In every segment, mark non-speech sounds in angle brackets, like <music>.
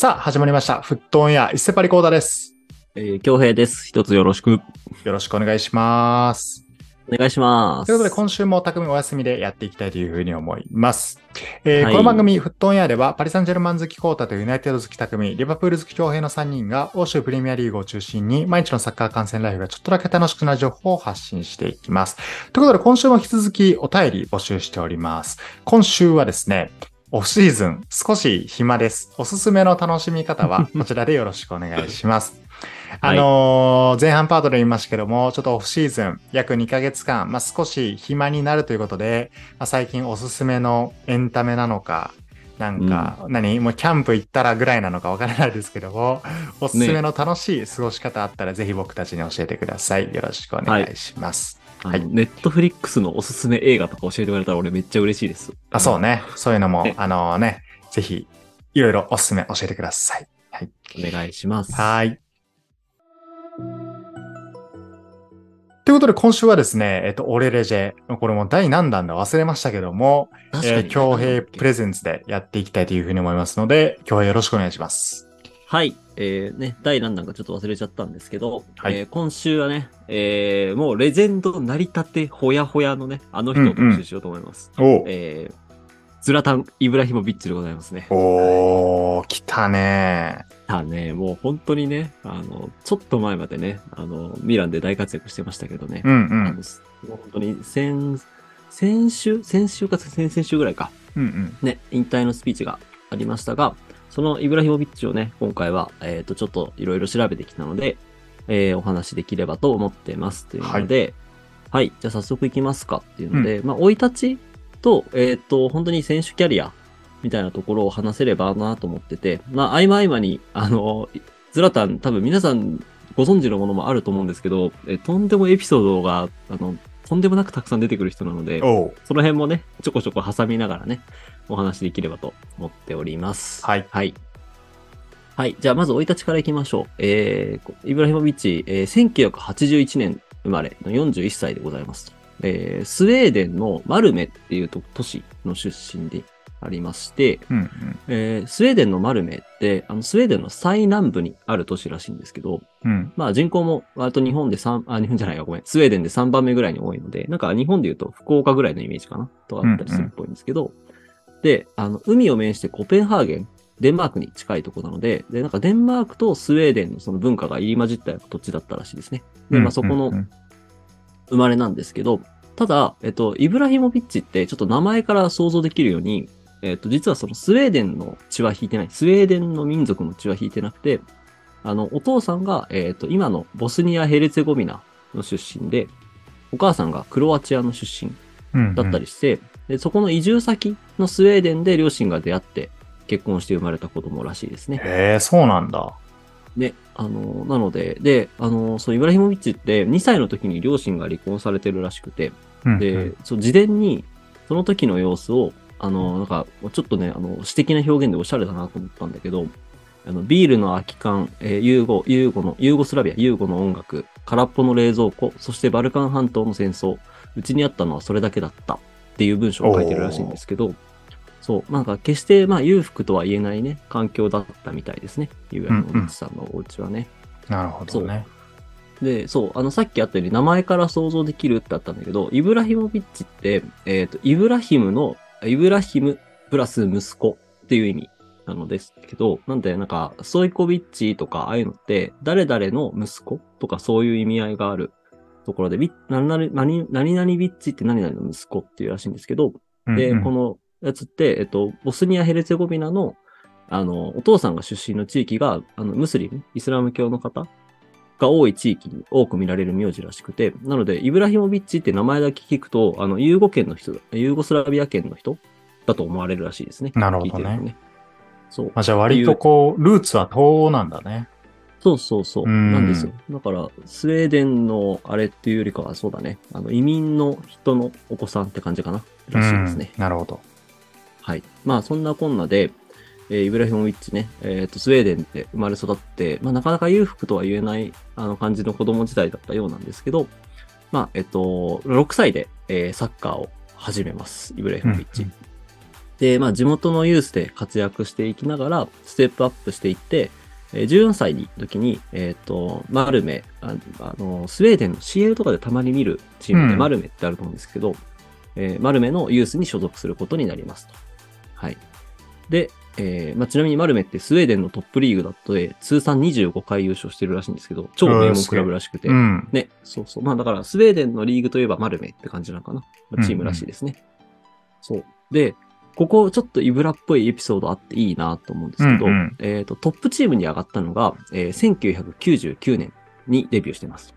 さあ、始まりました。フットオンエア、伊勢パリコーダです。えー、京平です。一つよろしく。よろしくお願いします。お願いします。ということで、今週も匠お休みでやっていきたいというふうに思います。えーはいこの番組、フットオンエアでは、パリ・サンジェルマン好きコータとユナイテッド好き匠、リバプール好き京平の3人が、欧州プレミアリーグを中心に、毎日のサッカー観戦ライフがちょっとだけ楽しくなる情報を発信していきます。ということで、今週も引き続きお便り募集しております。今週はですね、オフシーズン、少し暇です。おすすめの楽しみ方は、<laughs> こちらでよろしくお願いします。<laughs> あのー前半パートで言いましたけども、ちょっとオフシーズン、約2ヶ月間、まあ、少し暇になるということで、まあ、最近おすすめのエンタメなのか、なんか、何もうキャンプ行ったらぐらいなのかわからないですけども、おすすめの楽しい過ごし方あったら、ぜひ僕たちに教えてください。よろしくお願いします。はいネットフリックスのおすすめ映画とか教えてくれたら俺めっちゃ嬉しいです。あ、そうね。そういうのもね、あのね、ぜひ、いろいろおすすめ教えてください。はい。お願いします。はい。ということで、今週はですね、えっと、オレレジェ、これも第何弾だ忘れましたけども。えー、京平プレゼンツでやっていきたいというふうに思いますので、京平よろしくお願いします。はい。えー、ね、第何弾かちょっと忘れちゃったんですけど、はいえー今週はね、えー、もうレジェンド成り立てほやほやのね、あの人を特集しようと思います。おえー、ズラタン・イブラヒモビッチでございますね。おー、来たねだね、もう本当にね、あの、ちょっと前までね、あの、ミランで大活躍してましたけどね。うんうあのん。もう本当に先、先週、先週か先々週ぐらいか、うんうん。ね、引退のスピーチがありましたが、そのイブラヒモビッチをね、今回は、えっ、と、ちょっといろいろ調べてきたので、えーお話できればと思ってます。というので、はい、じゃあ早速いきますかっていうので、まあ、生い立ちと、えっ、と、本当に選手キャリアみたいなところを話せればなと思ってて、まあ、合間合間に、あの、ズラタン、多分皆さんご存知のものもあると思うんですけど、えとんでもエピソードが、あの、とんでもなくたくさん出てくる人なので、その辺もね、ちょこちょこ挟みながらね、お話できればと思っております。はい。はい。はい。じゃあ、まず、生い立ちからいきましょう。えー、イブラヒモビッチ、えー、1981年生まれの41歳でございます。えー、スウェーデンのマルメっていうと都市の出身でありまして、うんうん。えー、スウェーデンのマルメって、あの、スウェーデンの最南部にある都市らしいんですけど、うん。まあ人口も割と日本で3、あ、日本じゃないか、ごめん。スウェーデンで3番目ぐらいに多いので、なんか日本で言うと福岡ぐらいのイメージかなとかあったりするっぽいんですけど、で、あの、海を面してコペンハーゲン、デンマークに近いところなので、で、なんかデンマークとスウェーデンのその文化が入り混じった土地だったらしいですね。で、まあそこのうんうん生まれなんですけど、ただ、えっと、イブラヒモビッチってちょっと名前から想像できるように、えっと、実はそのスウェーデンの血は引いてない。スウェーデンの民族の血は引いてなくて、あの、お父さんが、えっと、今のボスニア・ヘルツェゴビナの出身で、お母さんがクロアチアの出身うんうんだったりして、でそこの移住先のスウェーデンで両親が出会って結婚して生まれた子供らしいですね。へえ、そうなんだ。ね、あの、なので、で、あの、そう、イブラヒモビッチって2歳の時に両親が離婚されてるらしくて、うんうんで、そう、自伝にその時の様子を、あの、なんか、ちょっとね、あの、詩的な表現でおしゃれだなと思ったんだけど、あの、ビールの空き缶、えーユーゴ、ユーゴの、ユーゴスラビア、ユーゴの音楽、空っぽの冷蔵庫、そしてバルカン半島の戦争、うちにあったのはそれだけだったっていう文章を書いてるらしいんですけど、そう、なんか決して、まあ、裕福とは言えないね、環境だったみたいですね。ユーラのおじさんのお家はね。なるほどね。で、そう、あの、さっきあったように名前から想像できるってあったんだけど、イブラヒモビッチって、えっ、と、イブラヒムの、イブラヒムプラス息子っていう意味なのですけど、なんで、なんか、ストイコビッチとか、ああいうのって、誰々の息子とかそういう意味合いがあるところで、ビ何々、何何々ビッチって何々の息子っていうらしいんですけど、で、うんうん。このやつって、えっと、ボスニア・ヘルツェゴビナの、あの、お父さんが出身の地域が、あの、ムスリム、イスラム教の方が多い地域に多く見られる名字らしくて、なので、イブラヒモビッチって名前だけ聞くと、あの、ユーゴ圏の人、ユーゴスラビア圏の人だと思われるらしいですね。なるほどねね。そう。まあ、じゃあ割とこう、ルーツは東欧なんだね。そうそうそう。うんなんですよ。だから、スウェーデンのあれっていうよりかは、そうだね。あの、移民の人のお子さんって感じかな。らしいですね。うんなるほど。はい。まあ、そんなこんなで、えーイブラヒモビッチね、えっ、と、スウェーデンで生まれ育って、まあ、なかなか裕福とは言えない、あの、感じの子供時代だったようなんですけど、まあ、えっと、6歳で、えーサッカーを始めます。イブラヒモビッチ。うんで、まあ、地元のユースで活躍していきながら、ステップアップしていって、えー14歳の時に、えっ、と、マルメあ、あの、スウェーデンの CL とかでたまに見るチームでうんマルメってあると思うんですけど、えーマルメのユースに所属することになりますと。はい。で、えーまあ、ちなみにマルメってスウェーデンのトップリーグだと、えー通算25回優勝してるらしいんですけど、超名門クラブらしくて、うん。ね、そうそう。まあだから、スウェーデンのリーグといえばマルメって感じなのかな。まあチームらしいですね。そう。で、ここちょっとイブラっぽいエピソードあっていいなと思うんですけど、うんうんえっ、と、トップチームに上がったのが、えー1999年にデビューしてます。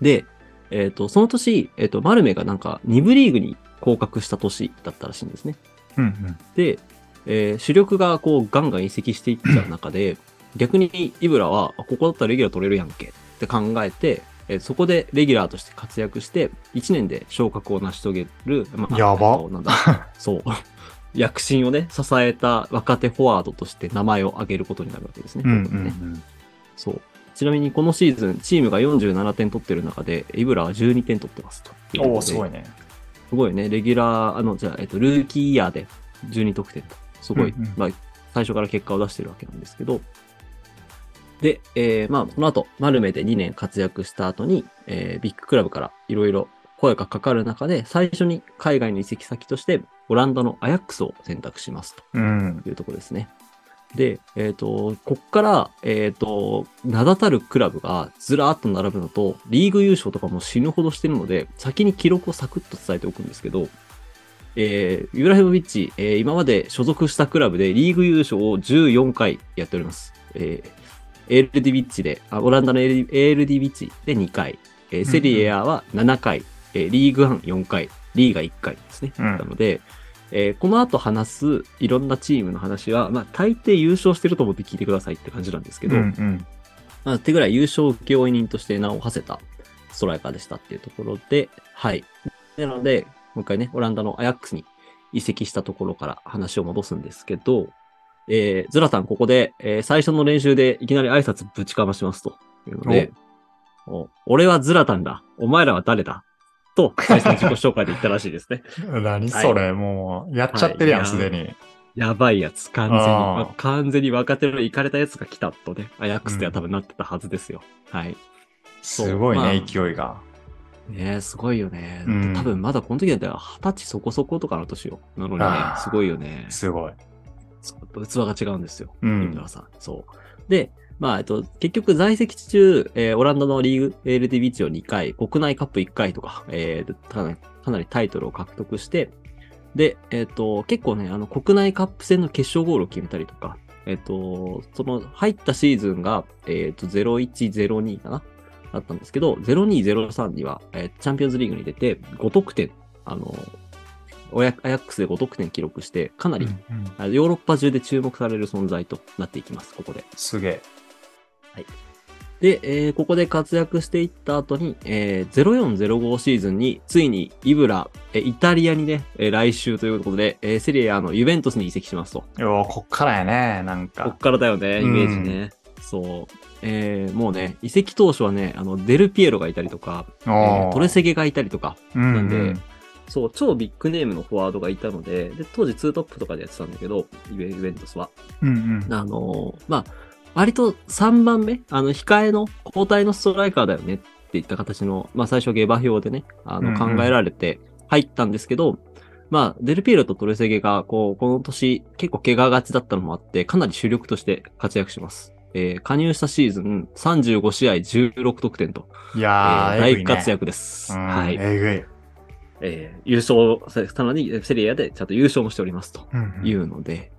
で、えっ、と、その年、えっ、と、マルメがなんか2部リーグに降格した年だったらしいんですね。うんうん。で、えー主力がこうガンガン移籍していっちゃう中で、逆にイブラは、あここだったらレギュラー取れるやんけって考えて、えーそこでレギュラーとして活躍して、1年で昇格を成し遂げる、まあやばえっとなんだ、<laughs> そう。躍進をね、支えた若手フォワードとして名前を挙げることになるわけですね。そう。ちなみにこのシーズン、チームが47点取ってる中で、イブラは12点取ってますといううん。ことで。おお、すごいね。すごいね。レギュラー、あの、じゃあ、えっと、ルーキーイヤーで12得点と。すごい、うんうんまあ、最初から結果を出してるわけなんですけど。で、えー、まあ、その後、マルメで2年活躍した後に、えー、ビッグクラブからいろいろ声がかかる中で、最初に海外の移籍先として、オランダのアヤックスを選択しますと。いうところですね。で、えっ、と、こっから、えっ、と、名だたるクラブがずらーっと並ぶのと、リーグ優勝とかも死ぬほどしてるので、先に記録をサクッと伝えておくんですけど、えー、ユーラヘボビッチ、えー今まで所属したクラブでリーグ優勝を14回やっております。えー、エールディビッチで、あオランダのエールエールディビッチで2回、えーセリエ A は7回、えーリーグワン4回、リーガ1回ですね。うんなので、えーこの後話すいろんなチームの話は、まあ、大抵優勝してると思って聞いてくださいって感じなんですけど、うんうん。まあ、手ぐらい優勝請負人として名を馳せたストライカーでしたっていうところで、はい。なので、もう一回ね、オランダのアヤックスに移籍したところから話を戻すんですけど、えー、ズラタンここで、えー最初の練習でいきなり挨拶ぶちかましますというので、お俺はズラタンだ。お前らは誰だ？と、最初の自己紹介で言ったらしいですね。<laughs> 何それ、もう、やっちゃってるやん、はいすでに。やばいやつ、完全に。まあ完全に若手の行かれたやつが来たとね、アヤックスでは多分なってたはずですよ。はい。すごいまあね、勢いが。ねえ、すごいよね。うん多分まだこの時だったら二十歳そこそことかの年よ。なのにねすごいよね。すごい。器が違うんですよ。うんさん。そう。で、まあ、えっと、結局在籍中、えーオランダのリーグ、LDB を2回、国内カップ1回とか、えーかなりかなりタイトルを獲得して、で、えっ、と、結構ね、あの、国内カップ戦の決勝ゴールを決めたりとか、えっ、と、その、入ったシーズンが、えっ、と、0102かなだったんですけど、0203には、えーチャンピオンズリーグに出て、5得点、あの、オヤアヤックスで5得点記録して、かなり、うんうんヨーロッパ中で注目される存在となっていきます、ここで。すげえ。で、えーここで活躍していった後に、えー0405シーズンに、ついにイブラ、えーイタリアにね、えー来週ということで、えーセリアのユベントスに移籍しますと。よーこっからやね、なんかこっ。からだよね、イメージね。そう。えーもうね、移籍当初はね、あの、デルピエロがいたりとか、えートレセゲがいたりとか、うんなんでそう、超ビッグネームのフォワードがいたので、で、当時ツートップとかでやってたんだけど、イベントスは。うんうん。あのーまあ、割と3番目、あの、控えの交代のストライカーだよねっていった形の、まあ最初下馬評でね、あの、うんうん考えられて入ったんですけど、まあ、デルピエロとトレセゲが、こう、この年結構怪我がちだったのもあって、かなり主力として活躍します。えー加入したシーズン35試合16得点と、いえやー、ーえぐいね大活躍です。うんはい。えぐい。えー優勝さらにセリアでちゃんと優勝もしておりますと。うんうんいうので、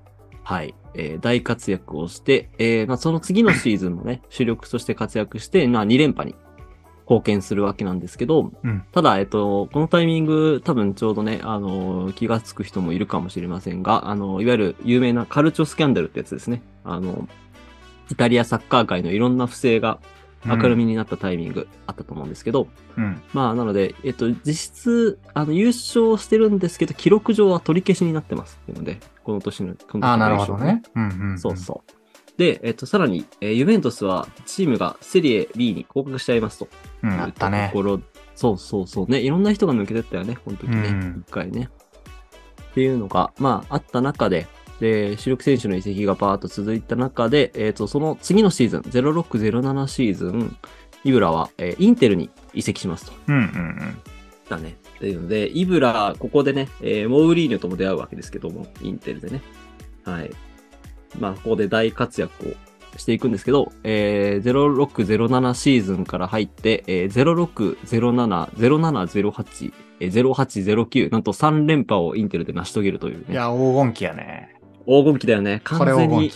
はい、えー大活躍をして、えーまあ、その次のシーズンもね、<laughs> 主力として活躍して、まあ、2連覇に貢献するわけなんですけど、うんただ、えっと、このタイミング、多分ちょうどね、あの、気がつく人もいるかもしれませんが、あの、いわゆる有名なカルチョスキャンダルってやつですね。あの、イタリアサッカー界のいろんな不正が明るみになったタイミングあったと思うんですけど、うん。まあ、なので、えっと、実質、あの、優勝してるんですけど、記録上は取り消しになってます。ので、この年の、この年のああ、なるほどね。うんうんん。そうそう。で、えっと、さらに、えーユベントスは、チームがセリエ B に降格しちゃいますと。うん。あったねと。ころ、そうそうそうね。いろんな人が抜けてったよね、この時ね。うん一回ね。っていうのが、まあ、あった中で、で、主力選手の移籍がバーッと続いた中で、えっ、と、その次のシーズン、0607シーズン、イブラは、えーインテルに移籍しますと。うんうんうん。だね。っていうので、イブラ、ここでね、えーモウリーニョとも出会うわけですけども、インテルでね。はい。まあ、ここで大活躍をしていくんですけど、えー、0607シーズンから入って、えー、0607、0708、えー0809、なんと3連覇をインテルで成し遂げるというね。いや、黄金期やね。黄金期だよね。こ完全に。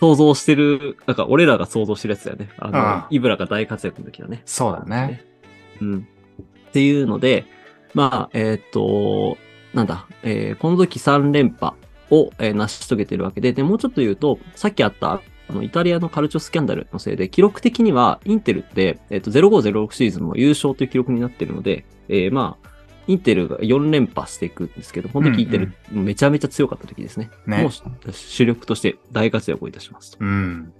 想像してる、なんか俺らが想像してるやつだよね。あの、うんイブラが大活躍の時だね。そうだね。うん。っていうので、まあ、えーっと、なんだ、えーこの時3連覇を、えー成し遂げてるわけで、で、もうちょっと言うと、さっきあった、あの、イタリアのカルチョスキャンダルのせいで、記録的には、インテルって、えーっと、0506シーズンも優勝という記録になってるので、えーまあ、インテルが4連覇していくんですけど、この時インテルめちゃめちゃ強かった時ですね。ねもう主力として大活躍をいたしますと。うん。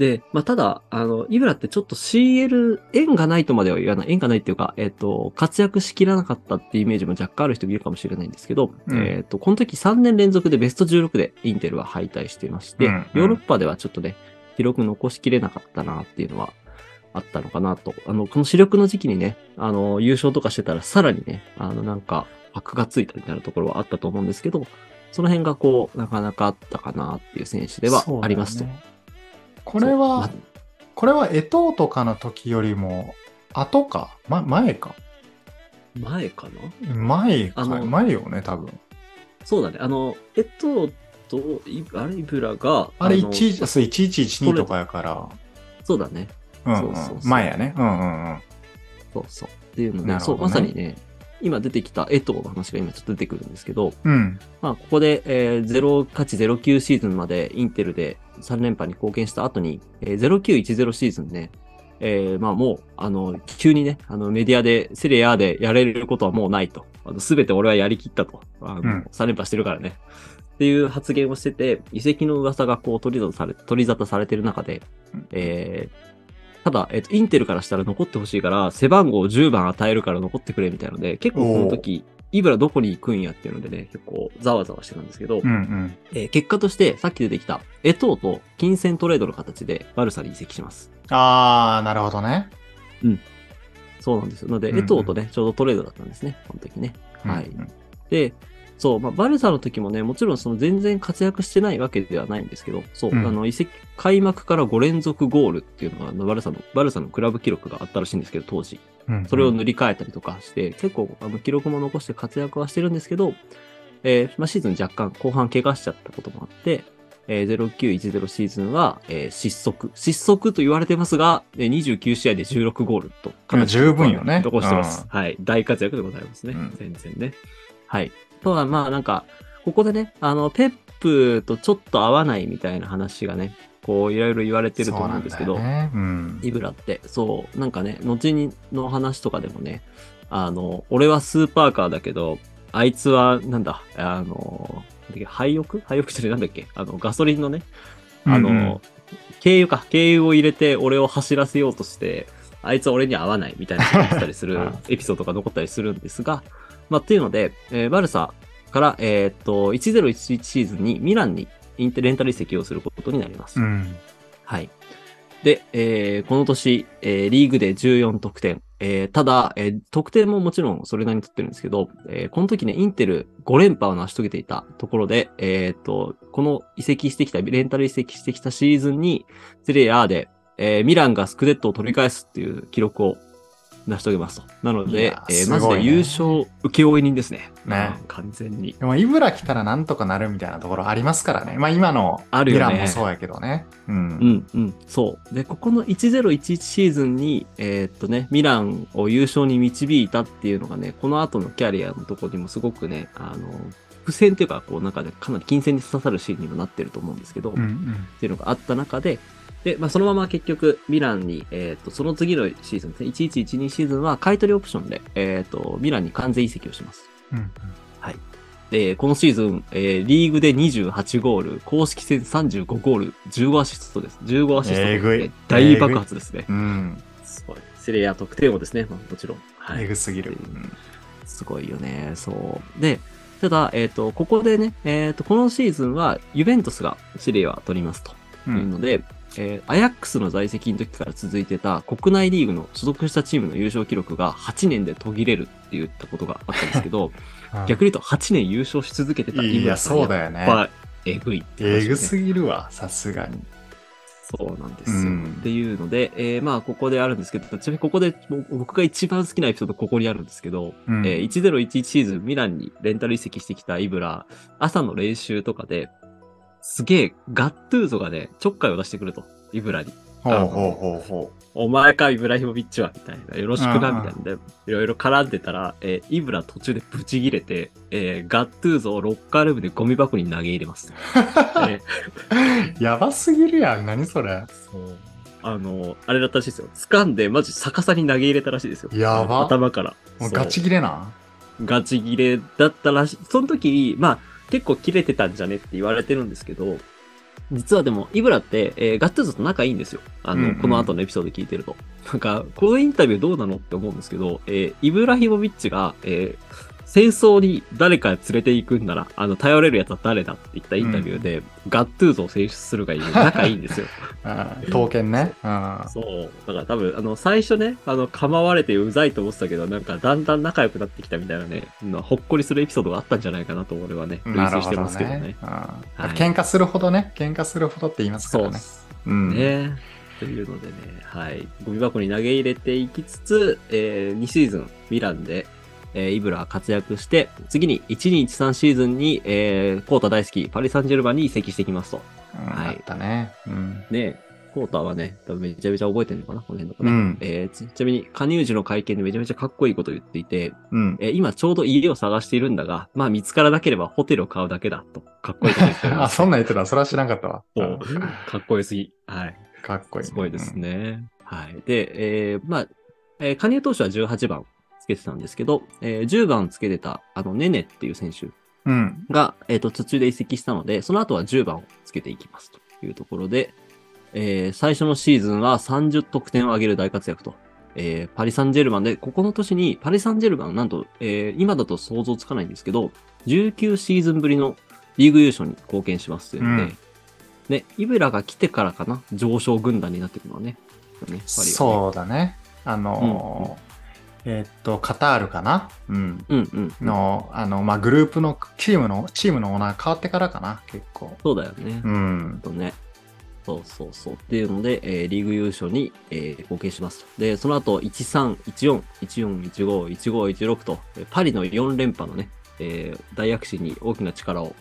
で、まあ、ただ、あの、イブラってちょっと CL、縁がないとまでは言わない。縁がないっていうか、えっ、と、活躍しきらなかったっていうイメージも若干ある人もいるかもしれないんですけど、うんえっ、と、この時3年連続でベスト16でインテルは敗退していまして、うんうんヨーロッパではちょっとね、記録残しきれなかったなっていうのはあったのかなと。あの、この主力の時期にね、あの、優勝とかしてたらさらにね、あの、なんか、箔がついたみたいなところはあったと思うんですけど、その辺がこう、なかなかあったかなっていう選手ではありますと。ねこれそうまは、これはエトーとかの時よりも、後か、ま、前か？前かな？前か。前よね、多分。そうだね。あの、えっと、あれ、イブラが、あれ、の1、そう1112とかやから。そうだね。うん、そうそう。前やね。うんうんうん。そうそう。っていうので、ねそう、まさにね、今出てきたエトーの話が今ちょっと出てくるんですけど、うん。まあ、ここで、えー、0809シーズンまでインテルで3連覇に貢献した後に、えー、0910シーズンね、えー、まあもう、あの、急にね、あの、メディアで、セリアでやれることはもうないと。あの、すべて俺はやりきったと。あの、うん3連覇してるからね。っていう発言をしてて、遺跡の噂がこう取り沙汰され、取り沙汰されてる中で、うんえー、ただ、えっと、インテルからしたら残ってほしいから、背番号10番与えるから残ってくれみたいので、結構この時、イブラどこに行くんやっていうのでね、結構ざわざわしてたんですけど、うんうん。えー結果として、さっき出てきた、エトーと金銭トレードの形でバルサに移籍します。あー、なるほどね。そうなんですよ。なので、うんうんエトーとね、ちょうどトレードだったんですね、この時ね。はいうんうんで、そう、まあ、バルサの時もね、もちろんその全然活躍してないわけではないんですけど、そう、うんあの、移籍、開幕から5連続ゴールっていうのが、バルサの、バルサのクラブ記録があったらしいんですけど、当時。うんそれを塗り替えたりとかして、結構、あの、記録も残して活躍はしてるんですけど、えーまあ、シーズン若干後半怪我しちゃったこともあって、えー、0910シーズンは、えー失速。失速と言われてますが、えー29試合で16ゴールと。いや十分よね残してます。うんはい。大活躍でございますね。うん全然ね。はい。とは、まあなんか、ここでね、あの、ペップとちょっと合わないみたいな話がね、こう、いろいろ言われてると思うんですけど、ね。うん。イブラって、そう、なんかね、後にの話とかでもね、あの、俺はスーパーカーだけど、あいつは、なんだ、あの、廃屋？廃屋じゃなんだっけ？あの、ガソリンのね、あの、うんうん。軽油か、軽油を入れて俺を走らせようとして、あいつは俺に合わないみたいなことを言ったりする <laughs> うんエピソードが残ったりするんですが、まあ、っていうので、えーバルサから、えーっと、1011シーズンにミランにインテレンタル移籍をすることになります。うん。はい。で、えーこの年、えーリーグで14得点。えーただ、えー得点ももちろんそれなりに取ってるんですけど、えーこの時ね、インテル5連覇を成し遂げていたところで、えーっと、この移籍してきた、レンタル移籍してきたシーズンに、セリエ A で、えーミランがスクデットを取り返すっていう記録を成し遂げますと。なのいでや、えーすごいねマジで優勝請負人ですね。ねうん完全に。でも、イブラ来たらなんとかなるみたいなところありますからね。まあ今のミあるよねランもそうやけどね。うん。うんうん、そう。で、ここの1011シーズンに、えーっとね、ミランを優勝に導いたっていうのがね、この後のキャリアのところにもすごくね、あの、伏線っていうか、こう、中でかなり金銭に刺さるシーンにもなってると思うんですけど、っうんうんていうのがあった中で、で、まあ、そのまま結局、ミランに、えーっと、その次のシーズンですね、1112シーズンは買い取りオプションで、えーっと、ミランに完全移籍をします。うんで、このシーズン、えーリーグで28ゴール、公式戦35ゴール、15アシストです。15アシストで、えぐい大爆発ですね。うん。すごい。セレア得点王ですね。まあ、もちろん。はい。えぐすぎる。すごいよね。そう。で、ただ、えっ、と、ここでね、えっ、と、このシーズンは、ユベントスがシリエは取りますとう。いうんので、えーアヤックスの在籍の時から続いてた国内リーグの所属したチームの優勝記録が8年で途切れるって言ったことがあったんですけど、う <laughs> ん逆に言うと8年優勝し続けてたいや、さんそうだよねやっ。ぱえぐいって話ですねえぐすぎるわ、さすがに。そうなんですよ。うんっていうので、えーまあ、ここであるんですけど、ちなみにここでも僕が一番好きなエピソード、ここにあるんですけど、うんえー1011シーズン、ミランにレンタル移籍してきたイブラ、朝の練習とかで、すげえ、ガットゥーゾがね、ちょっかいを出してくると、イブラに。ほうほうほうほお前か、イブラヒモビッチは、みたいな。よろしくな、うんうんみたいなで。いろいろ絡んでたら、えーイブラ途中でブチギレて、えーガットゥーゾをロッカールームでゴミ箱に投げ入れます。<laughs> えーう。やばすぎるやん。何それ。そう。あの、あれだったらしいですよ。掴んで、マジ逆さに投げ入れたらしいですよ。やば頭から。もうガチ切れな。ガチ切れだったらしい。その時、まあ、結構切れてたんじゃねって言われてるんですけど、実はでも、イブラって、えーガッツーズと仲いいんですよ。あの、うんうんこの後のエピソード聞いてると。なんか、このインタビューどうなのって思うんですけど、えーイブラヒモビッチが、えー戦争に誰か連れて行くんなら、あの、頼れるやつは誰だって言ったインタビューで、ガットゥーズを選出するがいい。仲いいんですよ。<laughs> うん刀剣ね。うん。そう。だから多分、あの、最初ね、あの、構われてうざいと思ってたけど、なんか、だんだん仲良くなってきたみたいなね、うんほっこりするエピソードがあったんじゃないかなと、俺はね、類推してますけどねね。。うんはい喧嘩するほどね、喧嘩するほどって言いますかそうらね。うん。ね。というのでね、はい。ゴミ箱に投げ入れていきつつ、えー、2シーズン、ミランで、えーイブラは活躍して、次に1213シーズンに、えー、コータ大好き、パリ・サンジェルマンに移籍してきますと。うんはいあったね。うん。ねコータはね、多分めちゃめちゃ覚えてるのかな、この辺とかね。うんえーちちなみに、加入時の会見でめちゃめちゃかっこいいことを言っていて、うん。えー今ちょうど家を探しているんだが、まあ見つからなければホテルを買うだけだと、かっこいいこと言って <laughs> あ。そんなん言ってた。それは知らんかったわ。そうかっこよすぎ。はい。かっこいい。すごいですね。はい。で、えーまあ、えー加入当初は18番つけてたんですけど、えー10番つけてた、あの、ネネっていう選手うん。が、えっ、と、途中で移籍したので、その後は10番をつけていきますというところで、えー最初のシーズンは30得点を上げる大活躍と。えーパリ・サンジェルマンで、ここの年にパリ・サンジェルマン、なんと、えー今だと想像つかないんですけど、19シーズンぶりのリーグ優勝に貢献しますというので、うんね、イブラが来てからかな、上昇軍団になっていくのはね。ねそうだね。あのー、えーっと、カタールかな？うん。うんうん。の、あの、まあ、グループの、チームの、チームのオーナー変わってからかな、結構。そうだよね。うん。とね。そうそうそう。っていうので、えーリーグ優勝に、えー貢献しますと。で、その後、13、14、14、15、15、16と、えーパリの4連覇のね、えー大躍進に大きな力を、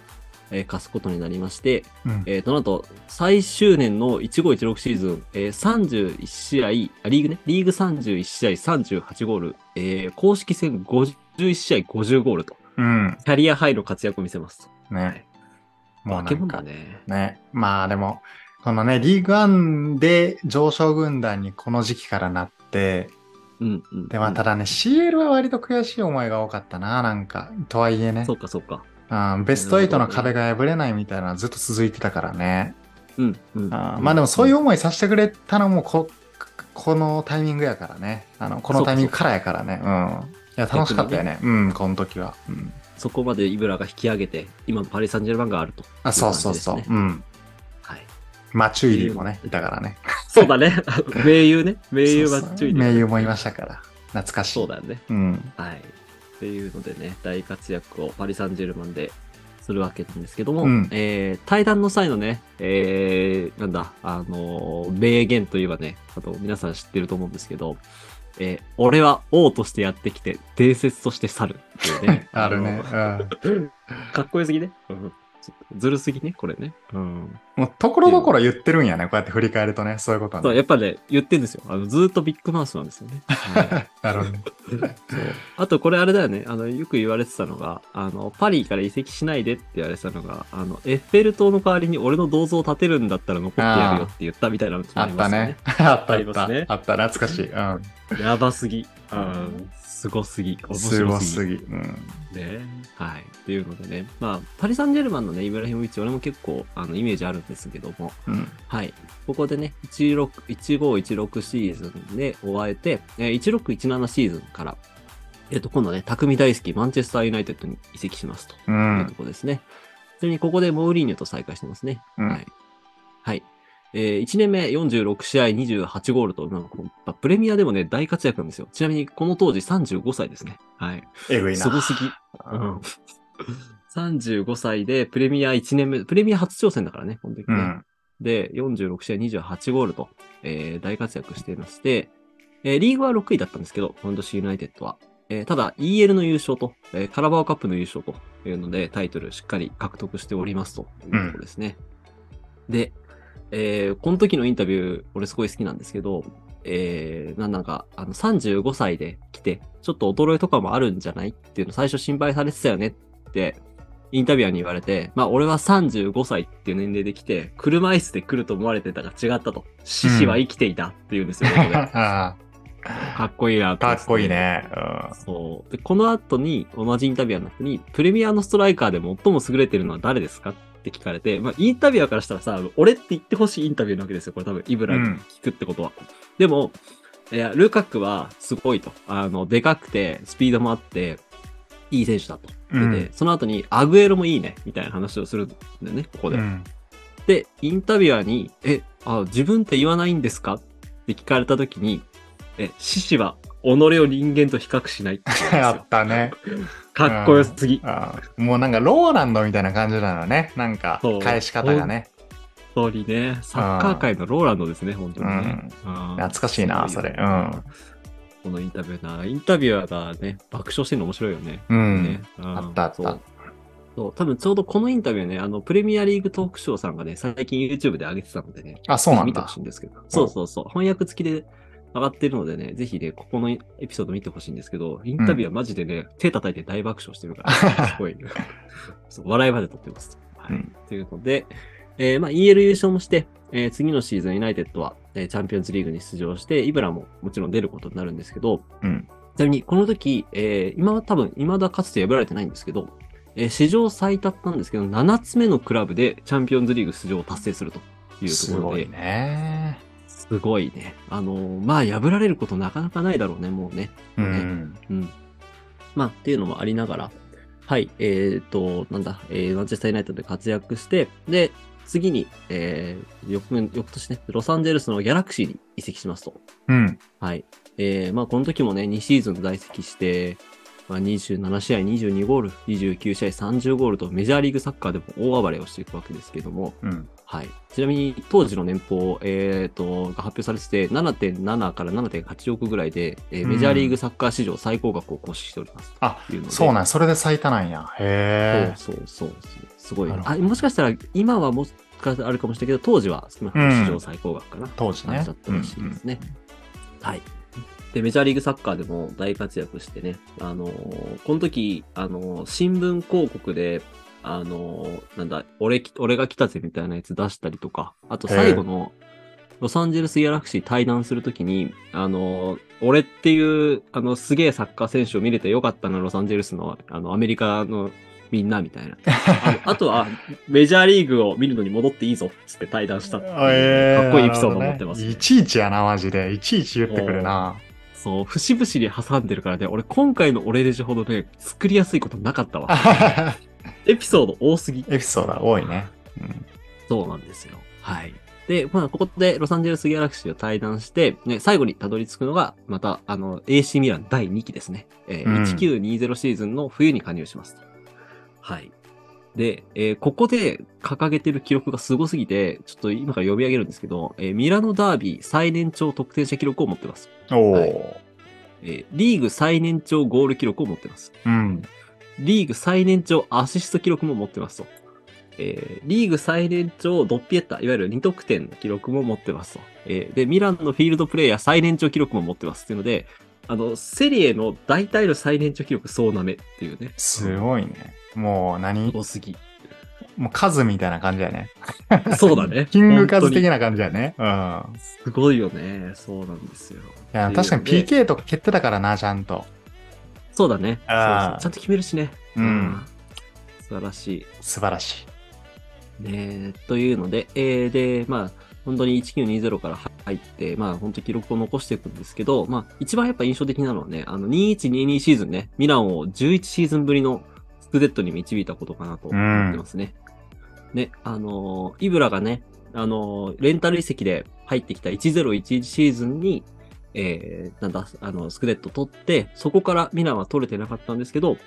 えー貸すことになりまして、うん。えー、となと、最終年の1516シーズン、えー、31試合あ、リーグね、リーグ31試合38ゴール、えー公式戦51試合50ゴールと、うん。キャリアハイの活躍を見せますと。ね。もうなんか、ね。ね。まあでも、このね、リーグワンで上昇軍団にこの時期からなって、うんうん。で、まあただね、CL は割と悔しい思いが多かったな、なんか。とはいえねそ。うかそうか。うんベスト8の壁が破れないみたいなのはずっと続いてたからね。うんうん。あーまあでもそういう思いさせてくれたのもこ、このタイミングやからね。あの、このタイミングからやからね。うん。いや、楽しかったよね。うん、この時は。うん。そこまでイブラが引き上げて、今のパリ・サンジェルマンがあると。あ、そうそうそう。いうん。はい。マチュイリーもね、いたからね。そうだね。<laughs> 名優ね。名優はそうそう注意名優もいましたから。懐かしい。そうだよね。うん。はい。っていうのでね、大活躍をパリ・サンジェルマンでするわけなんですけども、うんえー対談の際のね、えー、なんだ、あのー名言といえばね、あと皆さん知ってると思うんですけど、えー俺は王としてやってきて、伝説として去るっていうね。<laughs> あるね。<laughs> かっこよすぎね。ずるすぎね、これね。うん。もう、ところどころ言ってるんやね。こうやって振り返るとね、そういうことはそう、ね。やっぱね、言ってんですよ。あの、ずーっとビッグマウスなんですよね。は <laughs> いなるほどね。そう。あと、これあれだよね。あの、よく言われてたのが、あの、パリから移籍しないでって言われてたのが、あの、エッフェル塔の代わりに俺の銅像を建てるんだったら残ってやるよって言ったみたいなのありますよったね。。あったああった。あった、懐かしい。うん。やばすぎ。うん。すごすぎ。面す白すぎ。ごすぎ。うん。ね。はい。っていうのでね。まあ、パリ・サンジェルマンのね、イブラヒモビッチ、俺も結構、あの、イメージあるんですけども、うん。はい。ここでね、16 1516シーズンで終えて、えー1617シーズンから、えっと、今度ね、匠大好き、マンチェスターユナイテッドに移籍しますとう。いうんところですね。ちなみにここでモーリーニョと再会してますね。うんはい。はい。えー、1年目46試合28ゴールと、なんかプレミアでもね、大活躍なんですよ。ちなみにこの当時35歳ですね。はい。えぐいな。すごすぎ。うん。35歳でプレミア1年目、プレミア初挑戦だからね、この時ね。うん。で、46試合28ゴールと、えー大活躍していまして、えーリーグは6位だったんですけど、今年ユナイテッドは。えーただ、EL の優勝と、えーカラバオカップの優勝というので、タイトルしっかり獲得しておりますというところですね。で、えーこの時のインタビュー、俺すごい好きなんですけど、えー、なんなんか、あの、35歳で来て、ちょっと衰えとかもあるんじゃないっていうの最初心配されてたよねって、インタビュアーに言われて、まあ俺は35歳っていう年齢で来て、車椅子で来ると思われてたが違ったと。獅子は生きていたっていうんですよ、ここで <laughs> あかっこいいなーかっこいい。ね。うんそう。で、この後に、同じインタビュアーの人に、プレミアのストライカーで最も優れてるのは誰ですかって聞かれて、まあ、インタビュアーからしたらさ、俺って言ってほしいインタビューなわけですよ。これ多分、イブラに聞くってことは。でも、いや、ルカクはすごいと。あの、でかくて、スピードもあって、いい選手だと。うんで、その後に、アグエロもいいね、みたいな話をするんだよね、ここで。うんで、インタビュアーに、え、あ、自分って言わないんですか？って聞かれたときに、え、獅子は己を人間と比較しないっ <laughs> あったね。かっこよすぎ。あーもうなんかローランドみたいな感じなのね。なんか返し方がね。本当にね、サッカー界のローランドですね、本当にね。うん懐かしいな、それ。うん。このインタビューな、インタビュアーがね、爆笑してるの面白いよね。うん。ねうんあったあったそう、多分ちょうどこのインタビューね、あの、プレミアリーグトークショーさんがね、最近 YouTube で上げてたのでね、あ、そうなんだ見てほし。いんですけど。そうそうそう。翻訳付きで上がってるのでね、ぜひね、ここのエピソード見てほしいんですけど、インタビューはマジでね、手叩いて大爆笑してるから、すごい、<laughs> そう笑いまで取ってます。はい。うんというので、えーまあ、EL 優勝もして、えー次のシーズンユナイテッドは、えーチャンピオンズリーグに出場して、イブラももちろん出ることになるんですけど、うんちなみにこの時、えー今は多分、未だかつて破られてないんですけど、えー史上最多なんですけど、7つ目のクラブでチャンピオンズリーグ出場を達成するというとすころで、ごいね。すごいね。あのーまあ、破られることなかなかないだろうね、もうね。うん。うん。まあ、っていうのもありながら、はい、えっ、と、なんだ、えーマンチェスターユナイテッドで活躍して、で、次に、えー、翌年、翌年ね、ロサンゼルスのギャラクシーに移籍しますと。うん。はい。えー、まあ、この時もね、2シーズン在籍して、まあ、27試合22ゴール、29試合30ゴールとメジャーリーグサッカーでも大暴れをしていくわけですけども、うん。はい。ちなみに当時の年俸、えっ、と、が発表されてて、7.7から7.8億ぐらいで、えーメジャーリーグサッカー史上最高額を更新しております。あそうなんそれで最多なんや。へえ。そうそうそう。すごい、あ、もしかしたら、今はもしかしたらあるかもしれないけど、当時は史上最高額かな。当時ねだ。ったらしいですね。はい。で、メジャーリーグサッカーでも大活躍してね、あのーこの時、あのー新聞広告で、あのーなんだ、俺き、俺が来たぜみたいなやつ出したりとか、あと最後の、ロサンゼルスギャラクシー対談するときに、あのー俺っていう、あの、すげえサッカー選手を見れてよかったな、ロサンゼルスの、あの、アメリカのみんなみたいな。あとは、メジャーリーグを見るのに戻っていいぞ、つって対談したかっこいいエピソードを持ってます、ねいちいちやな、マジで。いちいち言ってくるな。そう、節々に挟んでるからね、俺今回の俺レジほどね、作りやすいことなかったわ。<laughs> エピソード多すぎ。エピソード多いね。うんそうなんですよ。はい。で、まあ、ここでロサンゼルスギャラクシーを対談して、ね、最後にたどり着くのが、また、あの、AC ミラン第2期ですね。えーうん1920シーズンの冬に加入しますと。はい。で、えーここで掲げてる記録がすごすぎて、ちょっと今から読み上げるんですけど、えーミラノダービー最年長得点者記録を持ってます。おお、はいえーリーグ最年長ゴール記録を持ってます。うん。リーグ最年長アシスト記録も持ってますと。えーリーグ最年長ドッピエッタ、いわゆる2得点の記録も持ってますと。えーで、ミランのフィールドプレイヤー最年長記録も持ってますっていうので、あの、セリエの大体の最年長記録総なめっていうね。すごいね。もう何？多すぎ。もう数みたいな感じやね。そうだね。<laughs> キング数的な。な感じやね。うん。すごいよね。そうなんですよ。いや、確かに PK とか蹴ってたからな、ちゃんと。そうだね。そうあーそうちゃんと決めるしね。うん。素晴らしい。素晴らしい。ねというので、えーで、まあ、本当に1920から入って、まあ本当に記録を残していくんですけど、まあ一番やっぱ印象的なのはね、あの2122シーズンね、ミランを11シーズンぶりのスクデットに導いたことかなと思ってますね。ね、あのーイブラがね、あのーレンタル移籍で入ってきた1011シーズンに、えー、なんだ、あの、スクデット取って、そこからミランは取れてなかったんですけど、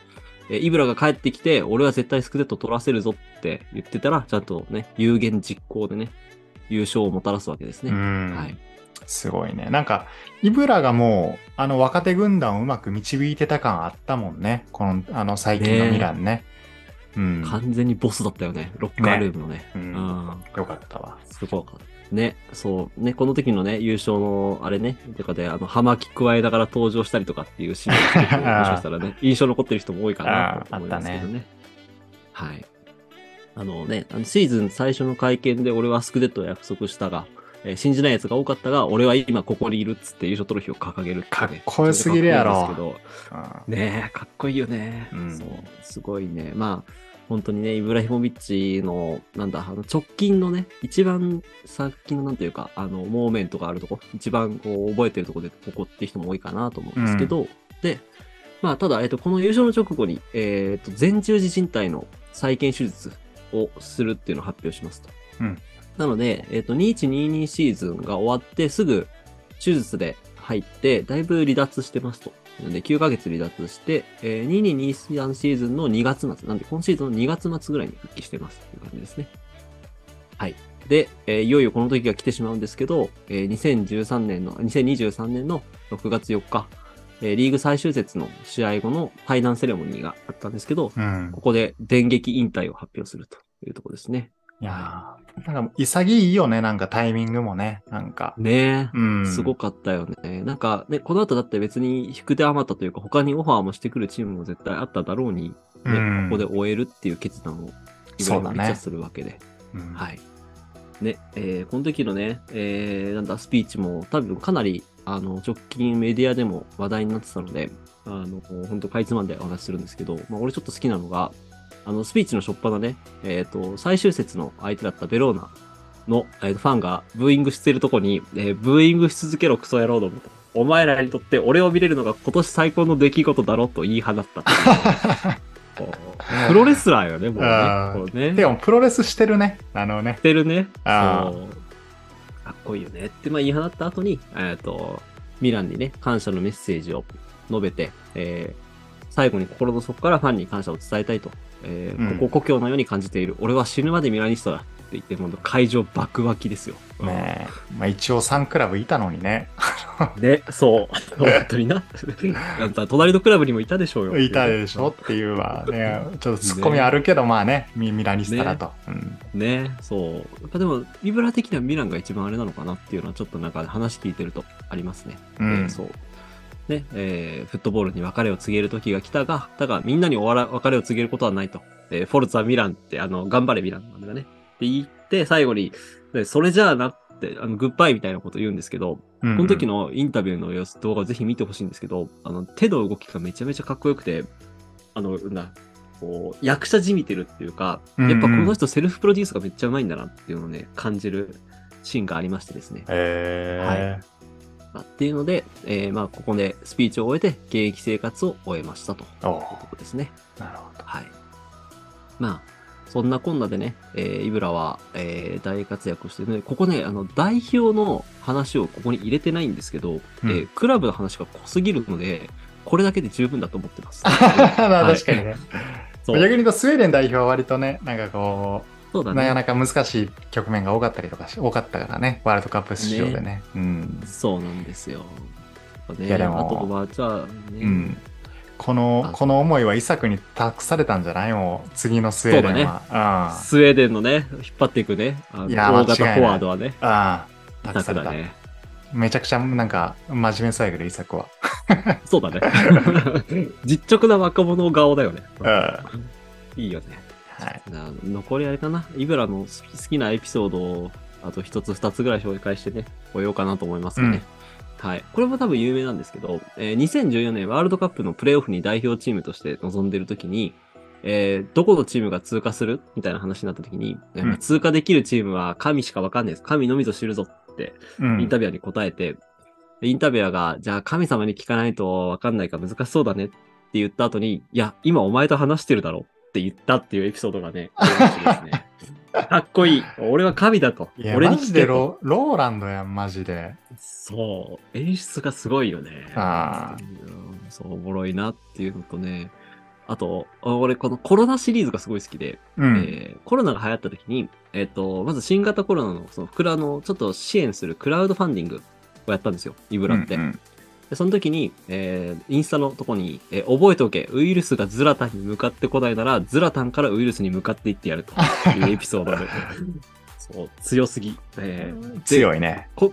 えーイブラが帰ってきて、俺は絶対スクデット取らせるぞって言ってたら、ちゃんとね、有言実行でね、優勝をもたらすわけですね。うんはい。すごいね。なんか、イブラがもう、あの若手軍団をうまく導いてた感あったもんね。この、あの最近のミランね。うん。完全にボスだったよね。ロッカールームのね。うんうんよかったわ。すごかった。ね、そう、ね、この時のね、優勝の、あれね、とかで、あの、葉巻加えながら登場したりとかっていうシーンが結構もしかしたらね、印象残ってる人も多いかなと思いますけどね。はい。あのね、あのシーズン最初の会見で俺はスクデットを約束したが、えー信じない奴が多かったが、俺は今ここにいるっつって優勝トロフィーを掲げるってねかっこよすぎるやろかっこいいんですけど、うんねえ、かっこいいよね。うんそう、すごいね。まあ、本当にね、イブラヒモビッチの、なんだ、あの直近のね、一番最近のなんていうか、あの、モーメントがあるとこ、一番こう、覚えてるとこでここって人も多いかなと思うんですけど、で、まあ、ただ、えっと、この優勝の直後に、えっと、前十字靭帯の再建手術をするっていうのを発表しますと。うんなので、えっと、2122シーズンが終わってすぐ手術で入って、だいぶ離脱してますと。なので、9ヶ月離脱して、えー、2223シーズンの2月末、なんで今シーズンの2月末ぐらいに復帰してますという感じですね。はい。で、えーいよいよこの時が来てしまうんですけど、えー2013年の、2023年の6月4日、えーリーグ最終節の試合後の対談セレモニーがあったんですけど、うんこ。こで電撃引退を発表するというところですね。いやんか潔いよね、なんかタイミングもね、なんか。ねえ。うん。すごかったよね。なんかね、この後だって別に引く手余ったというか、他にオファーもしてくるチームも絶対あっただろうに、ねうんここで終えるっていう決断を、いそうだねろいろめっちゃするわけで。うんはい。ね、えーこの時のね、えーなんだ、スピーチも多分かなり、あの、直近メディアでも話題になってたので、あの、本当かいつまんでお話しするんですけど、まあ、俺ちょっと好きなのが、あの、スピーチの初っ端ね、えっ、と、最終節の相手だったベローナの、えーファンがブーイングしてるとこに、えーブーイングし続けろクソ野郎どもと。お前らにとって俺を見れるのが今年最高の出来事だろと言い放った <laughs> プロレスラーよね、もうねでも、プロレスしてるね。あのねし。てるね。あかっこいいよねって、まあ、言い放った後に、えっ、と、ミランにね、感謝のメッセージを述べて、えー最後に心の底からファンに感謝を伝えたいと、えーうんここ故郷のように感じている。俺は死ぬまでミラニストだって言って、もう会場爆湧きですよ。ねえ。まあ一応3クラブいたのにね。<laughs> ね、そう。本当にな。なんか隣のクラブにもいたでしょうよ。いたでしょっていうはね、ちょっとツッコミあるけど、まあね、ミミラニスタだと。うんね、そう。やっぱでも、イブラ的にはミランが一番あれなのかなっていうのは、ちょっとなんか話聞いてるとありますね。うんえーそう。ね、えーフットボールに別れを告げる時が来たが、だがみんなにおわら別れを告げることはないと。えーフォルツァミランって、あの、頑張れミランなんだね。って言って、最後に、ねそれじゃあなって、あの、グッバイみたいなこと言うんですけど、うんこの時のインタビューの様子、動画をぜひ見てほしいんですけど、あの、手の動きがめちゃめちゃかっこよくて、あの、な、こう、役者じみてるっていうか、うんうんやっぱこの人セルフプロデュースがめっちゃうまいんだなっていうのをね、感じるシーンがありましてですね。えーまあっていうので、えーまあ、ここでスピーチを終えて、現役生活を終えましたというとこですね。なるほど。はい。まあ、そんなこんなでね、えーイブラは、えー大活躍してね、ここね、あの、代表の話をここに入れてないんですけど、えークラブの話が濃すぎるので、これだけで十分だと思ってます。<laughs> まあ確かにね。逆に言うとスウェーデン代表は割とね、なんかこう、そうだね。なかなか難しい局面が多かったりとかし、多かったからね、ワールドカップ出場でね。うん。そうなんですよ。ね、いやでもあとは、じゃあ、ね、うん。この、この思いはイサクに託されたんじゃない？もう、次のスウェーデンは。スウェーデンのね、引っ張っていくね、あのいや大型フォワードはね、うん。あ託された。ね。めちゃくちゃなんか真面目そうやけど、イサクは。そうだね。<laughs> 実直な若者顔だよね。うん。いいよね。はい。な残りあれかな。イブラの好きなエピソードを、あと一つ二つぐらい紹介してね、終えようかなと思いますかね。はい。これも多分有名なんですけど、えー2014年ワールドカップのプレーオフに代表チームとして臨んでる時に、えーどこのチームが通過するみたいな話になった時に、うん通過できるチームは神しかわかんないです。神のみぞ知るぞってうんインタビュアーに答えて、でインタビュアーが、じゃあ神様に聞かないとわかんないから難しそうだねって言った後に、いや、今お前と話してるだろって言ったっていうエピソードがね、<laughs> かっこいい。俺は神だと。俺にマジで聞けと。ロローランドやん、マジで。そう。演出がすごいよね。あうんそう、おもろいなっていうのとね。あと、あ俺このコロナシリーズがすごい好きで、うん。えーコロナが流行った時に、えっ、と、まず新型コロナの、その、クラの、ちょっと支援するクラウドファンディングをやったんですよ、イブラって。うんうんでその時に、えーインスタのとこに、えー覚えておけ、ウイルスがズラタンに向かってこないなら、ズラタンからウイルスに向かっていってやるという <laughs> エピソードで。そう、強すぎ。えー強いね。こ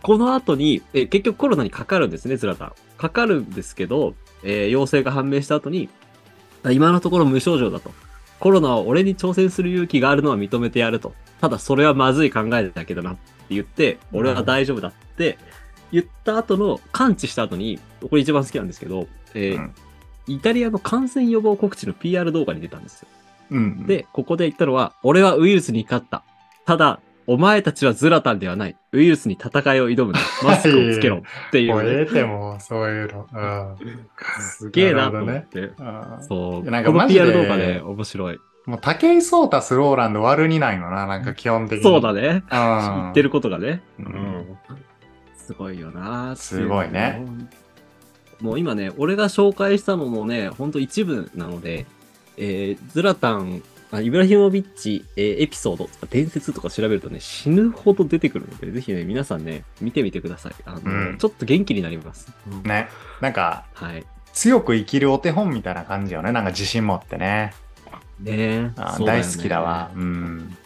この後に、えー結局コロナにかかるんですね、ズラタン。かかるんですけど、えー陽性が判明した後に、あ今のところ無症状だと。コロナは俺に挑戦する勇気があるのは認めてやると。ただそれはまずい考えだけどなって言って、俺は大丈夫だって言った後の、完治した後に、これ一番好きなんですけど、えーうんイタリアの感染予防告知の PR 動画に出たんですよ。うん。で、ここで言ったのは、俺はウイルスに勝った。ただ、お前たちはズラタンではない。ウイルスに戦いを挑むな。<laughs> マスクをつけろっていうね、もうええても、そういうの。うん。すげえなと思って。うんそう。なんかこの PR 動画ね、面白い。もう、武井壮太スローランド悪にないのな、なんか基本的に。そうだね。うん。言ってることがね。ううんん。すごいよなすごいね。もう今ね、俺が紹介したのもね、ほんと一部なので、えー、ズラタン、あイブラヒモビッチ、えーエピソードとか伝説とか調べるとね、死ぬほど出てくるので、ぜひね、皆さんね、見てみてください。あの、うんちょっと元気になります。ね。なんか、はい。強く生きるお手本みたいな感じよね。なんか自信持ってね。ねえね大好きだわ。うん。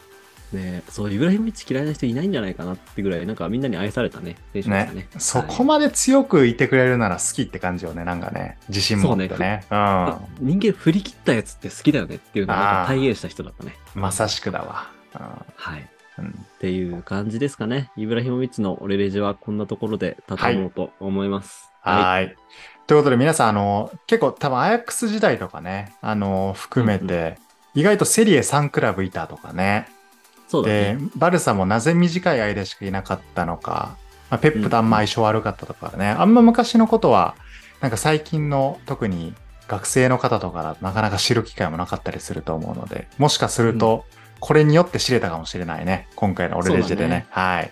ねえそう、イブラヒモビッチ嫌いな人いないんじゃないかなってぐらい、なんかみんなに愛されたね、選手でしたね。そこはいまで強くいてくれるなら好きって感じよね。なんかね。自信持ってね。あ人間振り切ったやつって好きだよねっていうのを体現した人だったね。うん。まさしくだわ。はい。うん。っていう感じですかね。イブラヒモビッチのオレレジはこんなところで畳もうと思います。はーい。ということで皆さん、あの、結構多分アヤックス時代とかね、あの、含めて、意外とセリエ3クラブいたとかね。そうだでね。、バルサもなぜ短い間しかいなかったのか、まあ、ペップとあんま相性悪かったとかね、あんま昔のことは、なんか最近の特に学生の方とかだとなかなか知る機会もなかったりすると思うので、もしかすると、これによって知れたかもしれないね。今回のオレレジェでね。はい。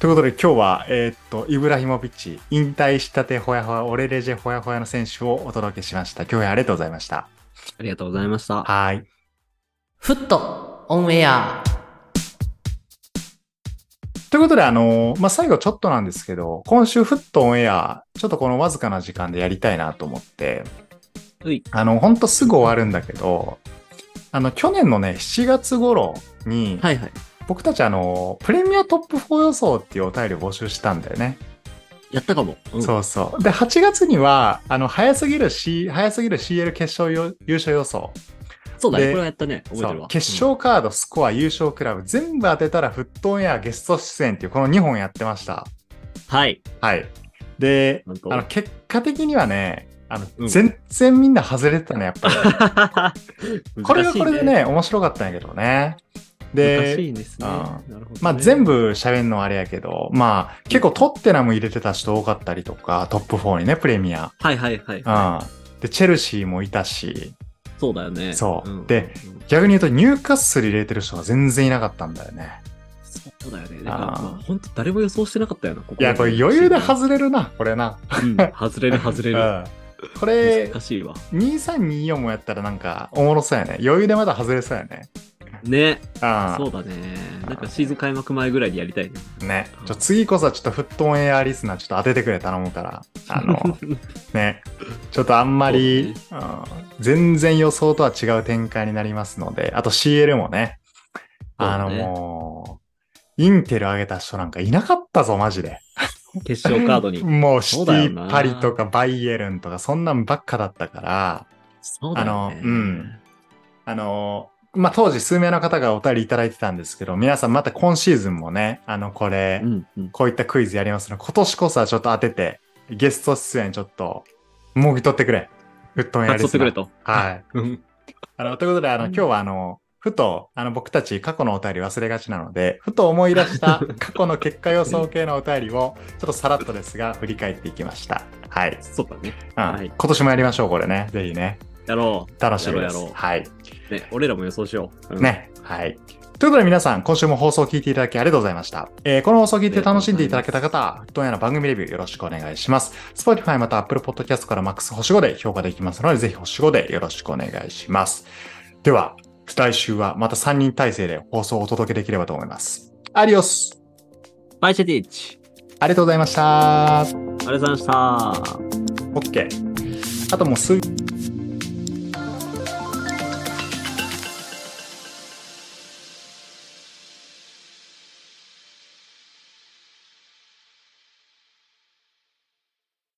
ということで今日は、えーっと、イブラヒモビッチ、引退したてほやほや、オレレジェほやほやの選手をお届けしました。今日はありがとうございました。ありがとうございました。はい。フットオンエアということで、あのまあ、最後ちょっとなんですけど、今週フットオンエア、ちょっとこのわずかな時間でやりたいなと思って。あの、ほんとすぐ終わるんだけど、あの、去年のね、7月頃に、はいはい。僕たちあの、プレミアトップ4予想っていうお便りを募集したんだよね。やったかも。うんそうそう。で、8月には、あの、早すぎる C、早すぎる CL 決勝よ優勝予想。そうだね。でこれはやったね。覚えてるわ。決勝カード、スコア、優勝クラブ、全部当てたらフットオンエアゲスト出演っていうこの2本やってました。うんはい。はい。であの、結果的にはね、あの、うん全然みんな外れてたね、やっぱり。<laughs> これがこれでね、面白かったんやけどね。で、いですね。うんなるほどねまあ全部喋るのはあれやけど、まあ結構トッテナム入れてた人多かったりとか、トップ4にね、プレミア。はいはいはい。うん。で、チェルシーもいたし、そうだよね。そううんでうん逆に言うとニューカッスル入れてる人が全然いなかったんだよね。そうだよね。だから、あーまあ、本当誰も予想してなかったよな、ここいや、これ余裕で外れるな、これな。うん外れる外れる。うん。これ、難しいわ。2324もやったらなんかおもろそうやね。余裕でまだ外れそうやね。ね。あそうだね。なんかシーズン開幕前ぐらいにやりたいね。あ。ね。ちょ、次こそはちょっとフットオンエアリスナーちょっと当ててくれ頼むから。あの、<laughs> ね。ちょっとあんまり、うん、全然予想とは違う展開になりますので、あと CL もね。あのそうだねもう、インテル上げた人なんかいなかったぞ、マジで。決勝カードに。<laughs> もうシティパリとかバイエルンとかそんなんばっかだったから、そうだよね。あのうんあの、まあ、当時数名の方がお便りいただいてたんですけど、皆さんまた今シーズンもね、あの、これ、うんうん。こういったクイズやりますので、今年こそはちょっと当てて、ゲスト出演ちょっと、もぎ取ってくれ。フットンやり取ってくれと。はい。う <laughs> んあの、ということで、あの、今日はあの、ふと、あの、僕たち過去のお便り忘れがちなので、ふと思い出した <laughs> 過去の結果予想系のお便りを、ちょっとさらっとですが、振り返っていきました。はい。そうだね。うんはい今年もやりましょう、これね。ぜひね。やろ楽しみです。やろうやろうはい。う。ね、俺らも予想しよう。うん。ね。はい。ということで皆さん、今週も放送を聞いていただきありがとうございました。えーこの放送を聞いて楽しんでいただけた方、フットンやの番組レビューよろしくお願いします。Spotify また Apple Podcast から MAX 星5で評価できますので、ぜひ星5でよろしくお願いします。では、来週はまた3人体制で放送をお届けできればと思います。アディオスバイチェティッチ。ありがとうございました。ありがとうございました。OK。あともう数